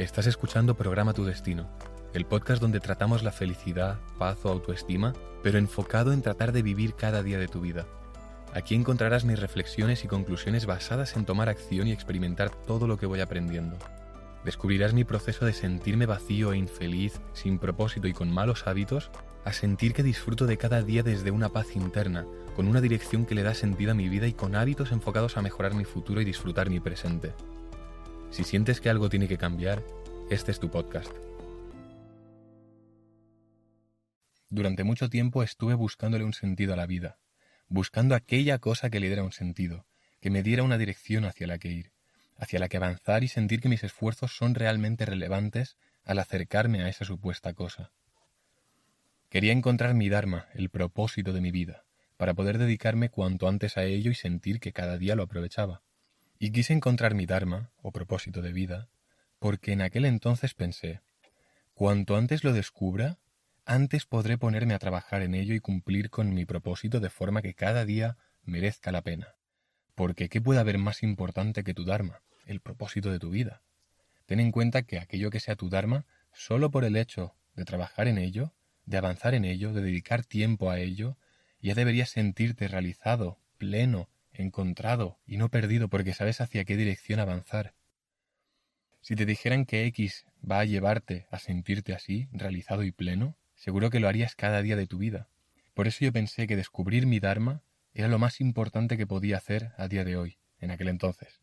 Estás escuchando Programa Tu Destino, el podcast donde tratamos la felicidad, paz o autoestima, pero enfocado en tratar de vivir cada día de tu vida. Aquí encontrarás mis reflexiones y conclusiones basadas en tomar acción y experimentar todo lo que voy aprendiendo. Descubrirás mi proceso de sentirme vacío e infeliz, sin propósito y con malos hábitos, a sentir que disfruto de cada día desde una paz interna, con una dirección que le da sentido a mi vida y con hábitos enfocados a mejorar mi futuro y disfrutar mi presente. Si sientes que algo tiene que cambiar, este es tu podcast. Durante mucho tiempo estuve buscándole un sentido a la vida, buscando aquella cosa que le diera un sentido, que me diera una dirección hacia la que ir, hacia la que avanzar y sentir que mis esfuerzos son realmente relevantes al acercarme a esa supuesta cosa. Quería encontrar mi Dharma, el propósito de mi vida, para poder dedicarme cuanto antes a ello y sentir que cada día lo aprovechaba. Y quise encontrar mi Dharma, o propósito de vida, porque en aquel entonces pensé, cuanto antes lo descubra, antes podré ponerme a trabajar en ello y cumplir con mi propósito de forma que cada día merezca la pena. Porque ¿qué puede haber más importante que tu Dharma, el propósito de tu vida? Ten en cuenta que aquello que sea tu Dharma, solo por el hecho de trabajar en ello, de avanzar en ello, de dedicar tiempo a ello, ya deberías sentirte realizado, pleno, encontrado y no perdido porque sabes hacia qué dirección avanzar. Si te dijeran que X va a llevarte a sentirte así, realizado y pleno, seguro que lo harías cada día de tu vida. Por eso yo pensé que descubrir mi Dharma era lo más importante que podía hacer a día de hoy, en aquel entonces.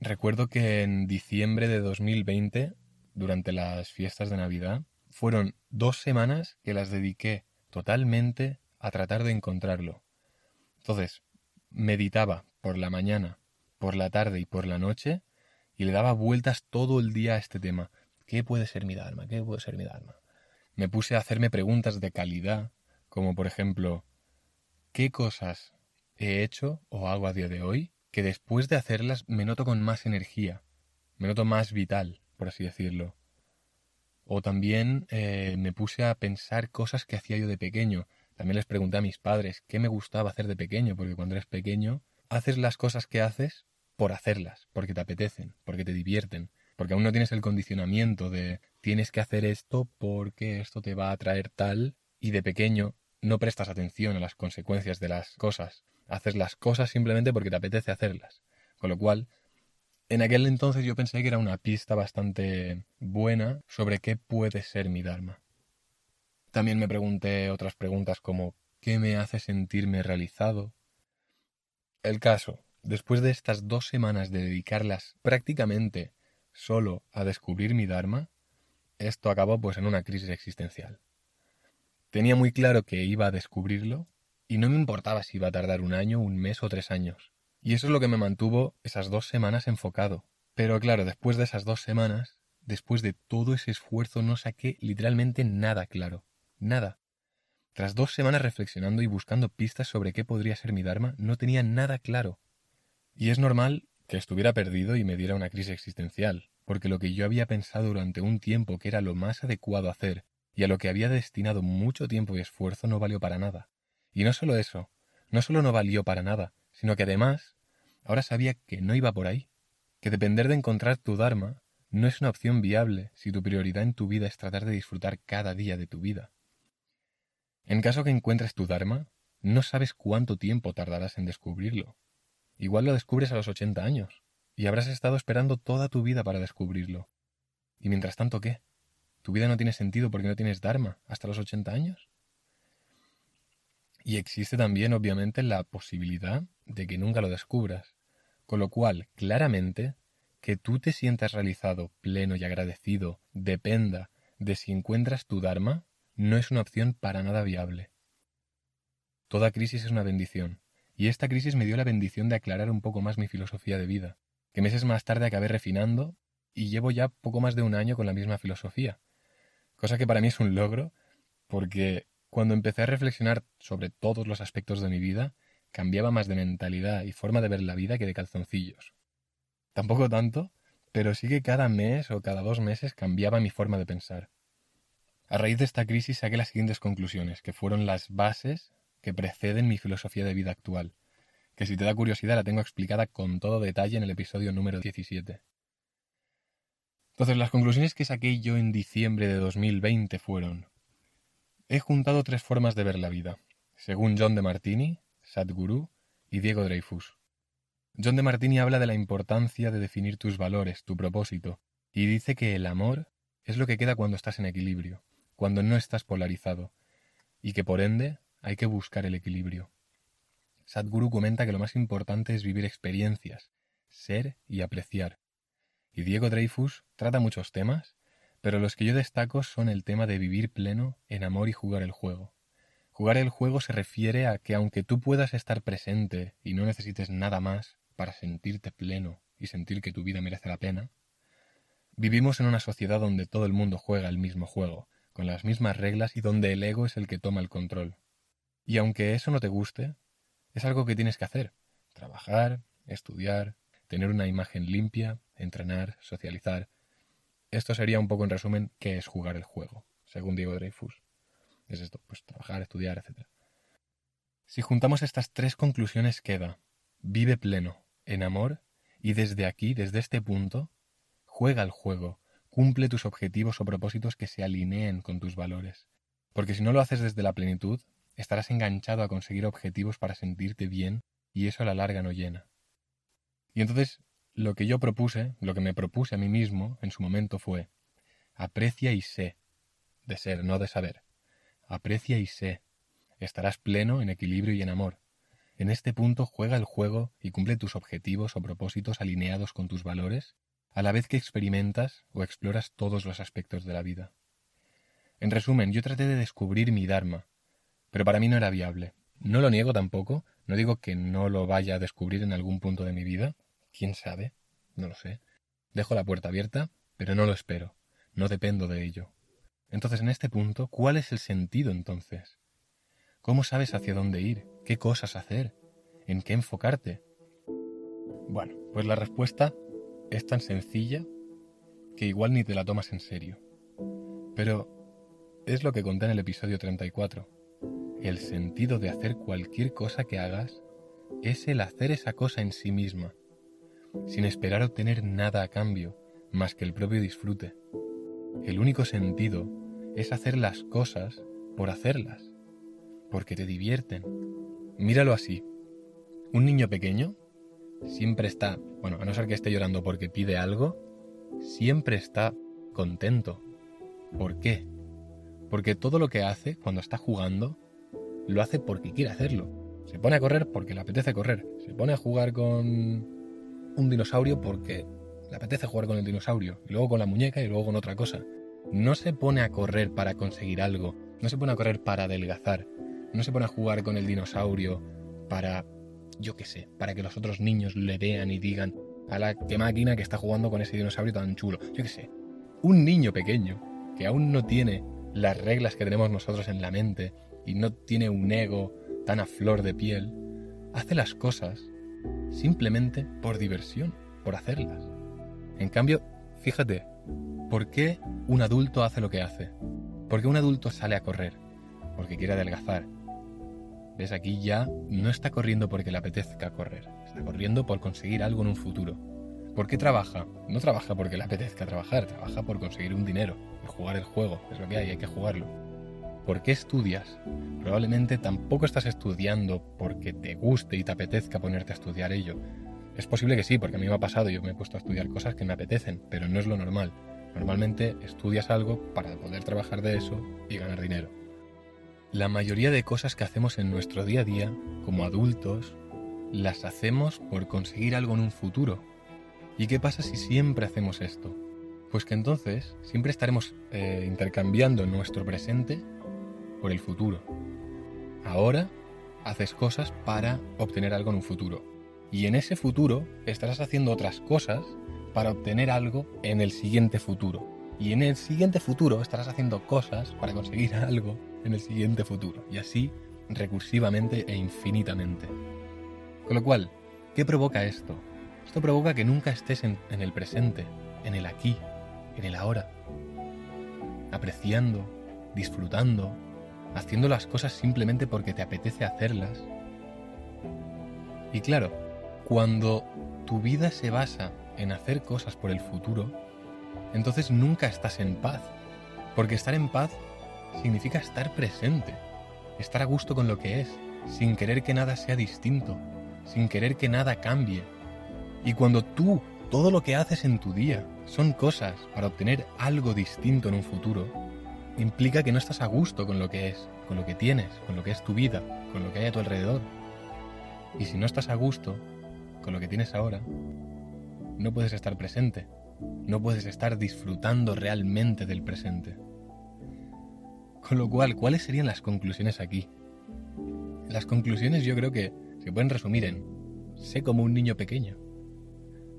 Recuerdo que en diciembre de 2020, durante las fiestas de Navidad, fueron dos semanas que las dediqué totalmente a tratar de encontrarlo. Entonces, meditaba por la mañana, por la tarde y por la noche y le daba vueltas todo el día a este tema. ¿Qué puede ser mi Dharma? ¿Qué puede ser mi Dharma? Me puse a hacerme preguntas de calidad, como por ejemplo, ¿qué cosas he hecho o hago a día de hoy que después de hacerlas me noto con más energía, me noto más vital, por así decirlo? O también eh, me puse a pensar cosas que hacía yo de pequeño, también les pregunté a mis padres qué me gustaba hacer de pequeño, porque cuando eres pequeño haces las cosas que haces por hacerlas, porque te apetecen, porque te divierten, porque aún no tienes el condicionamiento de tienes que hacer esto porque esto te va a traer tal, y de pequeño no prestas atención a las consecuencias de las cosas, haces las cosas simplemente porque te apetece hacerlas. Con lo cual, en aquel entonces yo pensé que era una pista bastante buena sobre qué puede ser mi Dharma. También me pregunté otras preguntas como ¿qué me hace sentirme realizado? El caso, después de estas dos semanas de dedicarlas prácticamente solo a descubrir mi Dharma, esto acabó pues en una crisis existencial. Tenía muy claro que iba a descubrirlo y no me importaba si iba a tardar un año, un mes o tres años. Y eso es lo que me mantuvo esas dos semanas enfocado. Pero claro, después de esas dos semanas, después de todo ese esfuerzo, no saqué literalmente nada claro. Nada. Tras dos semanas reflexionando y buscando pistas sobre qué podría ser mi Dharma, no tenía nada claro. Y es normal que estuviera perdido y me diera una crisis existencial, porque lo que yo había pensado durante un tiempo que era lo más adecuado hacer, y a lo que había destinado mucho tiempo y esfuerzo no valió para nada. Y no solo eso, no solo no valió para nada, sino que además, ahora sabía que no iba por ahí, que depender de encontrar tu Dharma no es una opción viable si tu prioridad en tu vida es tratar de disfrutar cada día de tu vida. En caso que encuentres tu Dharma, no sabes cuánto tiempo tardarás en descubrirlo. Igual lo descubres a los 80 años, y habrás estado esperando toda tu vida para descubrirlo. ¿Y mientras tanto qué? ¿Tu vida no tiene sentido porque no tienes Dharma hasta los 80 años? Y existe también, obviamente, la posibilidad de que nunca lo descubras. Con lo cual, claramente, que tú te sientas realizado, pleno y agradecido, dependa de si encuentras tu Dharma no es una opción para nada viable. Toda crisis es una bendición, y esta crisis me dio la bendición de aclarar un poco más mi filosofía de vida, que meses más tarde acabé refinando y llevo ya poco más de un año con la misma filosofía, cosa que para mí es un logro, porque cuando empecé a reflexionar sobre todos los aspectos de mi vida, cambiaba más de mentalidad y forma de ver la vida que de calzoncillos. Tampoco tanto, pero sí que cada mes o cada dos meses cambiaba mi forma de pensar. A raíz de esta crisis saqué las siguientes conclusiones, que fueron las bases que preceden mi filosofía de vida actual, que si te da curiosidad la tengo explicada con todo detalle en el episodio número 17. Entonces, las conclusiones que saqué yo en diciembre de 2020 fueron: He juntado tres formas de ver la vida, según John de Martini, Sadhguru y Diego Dreyfus. John de Martini habla de la importancia de definir tus valores, tu propósito, y dice que el amor es lo que queda cuando estás en equilibrio, cuando no estás polarizado, y que por ende hay que buscar el equilibrio. Sadhguru comenta que lo más importante es vivir experiencias, ser y apreciar. Y Diego Dreyfus trata muchos temas, pero los que yo destaco son el tema de vivir pleno en amor y jugar el juego. Jugar el juego se refiere a que aunque tú puedas estar presente y no necesites nada más para sentirte pleno y sentir que tu vida merece la pena, vivimos en una sociedad donde todo el mundo juega el mismo juego, con las mismas reglas y donde el ego es el que toma el control. Y aunque eso no te guste, es algo que tienes que hacer. Trabajar, estudiar, tener una imagen limpia, entrenar, socializar. Esto sería un poco en resumen qué es jugar el juego, según Diego Dreyfus. Es esto, pues trabajar, estudiar, etc. Si juntamos estas tres conclusiones queda, vive pleno, en amor, y desde aquí, desde este punto, juega el juego, cumple tus objetivos o propósitos que se alineen con tus valores. Porque si no lo haces desde la plenitud, estarás enganchado a conseguir objetivos para sentirte bien y eso a la larga no llena. Y entonces lo que yo propuse, lo que me propuse a mí mismo en su momento fue, aprecia y sé, de ser, no de saber, aprecia y sé, estarás pleno en equilibrio y en amor. En este punto juega el juego y cumple tus objetivos o propósitos alineados con tus valores, a la vez que experimentas o exploras todos los aspectos de la vida. En resumen, yo traté de descubrir mi Dharma, pero para mí no era viable. No lo niego tampoco, no digo que no lo vaya a descubrir en algún punto de mi vida, quién sabe, no lo sé. Dejo la puerta abierta, pero no lo espero, no dependo de ello. Entonces, en este punto, ¿cuál es el sentido entonces? ¿Cómo sabes hacia dónde ir? ¿Qué cosas hacer? ¿En qué enfocarte? Bueno, pues la respuesta es tan sencilla que igual ni te la tomas en serio. Pero es lo que conté en el episodio 34. El sentido de hacer cualquier cosa que hagas es el hacer esa cosa en sí misma, sin esperar obtener nada a cambio más que el propio disfrute. El único sentido es hacer las cosas por hacerlas, porque te divierten. Míralo así. Un niño pequeño siempre está, bueno, a no ser que esté llorando porque pide algo, siempre está contento. ¿Por qué? Porque todo lo que hace cuando está jugando lo hace porque quiere hacerlo. Se pone a correr porque le apetece correr. Se pone a jugar con un dinosaurio porque le apetece jugar con el dinosaurio. Y luego con la muñeca y luego con otra cosa. No se pone a correr para conseguir algo. No se pone a correr para adelgazar. No se pone a jugar con el dinosaurio para, yo qué sé, para que los otros niños le vean y digan, a la que máquina que está jugando con ese dinosaurio tan chulo. Yo qué sé. Un niño pequeño que aún no tiene las reglas que tenemos nosotros en la mente y no tiene un ego tan a flor de piel, hace las cosas simplemente por diversión, por hacerlas. En cambio, fíjate, ¿por qué un adulto hace lo que hace? ¿Por qué un adulto sale a correr? Porque quiere adelgazar. Aquí ya no está corriendo porque le apetezca correr, está corriendo por conseguir algo en un futuro. ¿Por qué trabaja? No trabaja porque le apetezca trabajar, trabaja por conseguir un dinero y jugar el juego. Es lo que hay, hay que jugarlo. ¿Por qué estudias? Probablemente tampoco estás estudiando porque te guste y te apetezca ponerte a estudiar ello. Es posible que sí, porque a mí me ha pasado, yo me he puesto a estudiar cosas que me apetecen, pero no es lo normal. Normalmente estudias algo para poder trabajar de eso y ganar dinero. La mayoría de cosas que hacemos en nuestro día a día, como adultos, las hacemos por conseguir algo en un futuro. ¿Y qué pasa si siempre hacemos esto? Pues que entonces siempre estaremos eh, intercambiando nuestro presente por el futuro. Ahora haces cosas para obtener algo en un futuro. Y en ese futuro estarás haciendo otras cosas para obtener algo en el siguiente futuro. Y en el siguiente futuro estarás haciendo cosas para conseguir algo en el siguiente futuro. Y así recursivamente e infinitamente. Con lo cual, ¿qué provoca esto? Esto provoca que nunca estés en, el presente, en el aquí, en el ahora. Apreciando, disfrutando, haciendo las cosas simplemente porque te apetece hacerlas. Y claro, cuando tu vida se basa en hacer cosas por el futuro, entonces nunca estás en paz. Porque estar en paz significa estar presente, estar a gusto con lo que es, sin querer que nada sea distinto, sin querer que nada cambie. Y cuando tú, todo lo que haces en tu día, son cosas para obtener algo distinto en un futuro, implica que no estás a gusto con lo que es, con lo que tienes, con lo que es tu vida, con lo que hay a tu alrededor. Y si no estás a gusto con lo que tienes ahora, no puedes estar presente, no puedes estar disfrutando realmente del presente. Con lo cual, ¿cuáles serían las conclusiones aquí? Las conclusiones yo creo que se pueden resumir en, sé como un niño pequeño.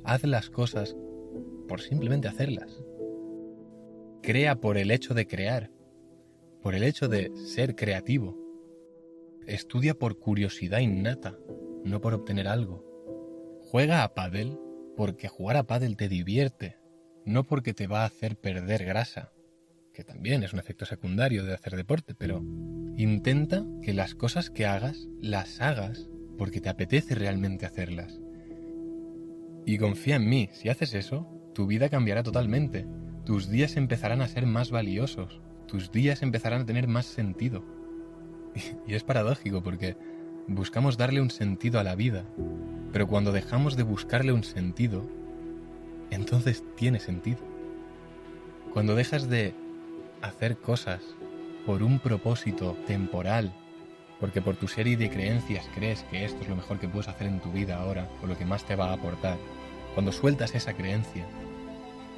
Haz las cosas por simplemente hacerlas. Crea por el hecho de crear, por el hecho de ser creativo. Estudia por curiosidad innata, no por obtener algo. Juega a pádel porque jugar a pádel te divierte, no porque te va a hacer perder grasa, que también es un efecto secundario de hacer deporte, pero intenta que las cosas que hagas las hagas porque te apetece realmente hacerlas. Y confía en mí, si haces eso, tu vida cambiará totalmente. Tus días empezarán a ser más valiosos, tus días empezarán a tener más sentido. Y es paradójico porque buscamos darle un sentido a la vida, pero cuando dejamos de buscarle un sentido, entonces tiene sentido. Cuando dejas de hacer cosas por un propósito temporal, porque por tu serie de creencias crees que esto es lo mejor que puedes hacer en tu vida ahora o lo que más te va a aportar, cuando sueltas esa creencia,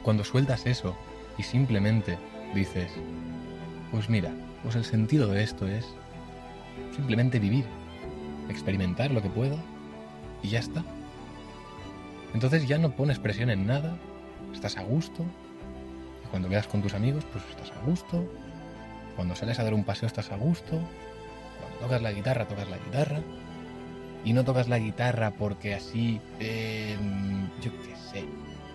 cuando sueltas eso y simplemente dices, pues mira, pues el sentido de esto es simplemente vivir, experimentar lo que pueda y ya está. Entonces ya no pones presión en nada, estás a gusto, cuando veas con tus amigos, pues estás a gusto, cuando sales a dar un paseo estás a gusto, cuando tocas la guitarra, tocas la guitarra, y no tocas la guitarra porque así, em, yo qué sé,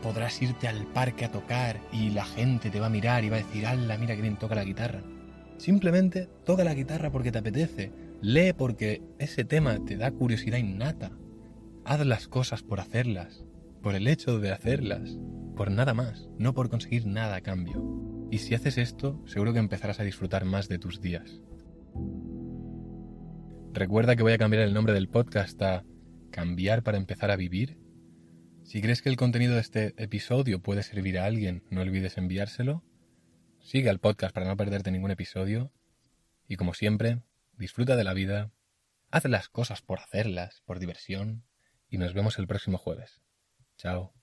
podrás irte al parque a tocar y la gente te va a mirar y va a decir, ¡hala, mira que bien toca la guitarra! Simplemente toca la guitarra porque te apetece, lee porque ese tema te da curiosidad innata. Haz las cosas por hacerlas, por el hecho de hacerlas, por nada más, no por conseguir nada a cambio. Y si haces esto, seguro que empezarás a disfrutar más de tus días. Recuerda que voy a cambiar el nombre del podcast a Cambiar para empezar a vivir. Si crees que el contenido de este episodio puede servir a alguien, no olvides enviárselo. Sigue al podcast para no perderte ningún episodio. Y como siempre, disfruta de la vida, haz las cosas por hacerlas, por diversión, y nos vemos el próximo jueves. Chao.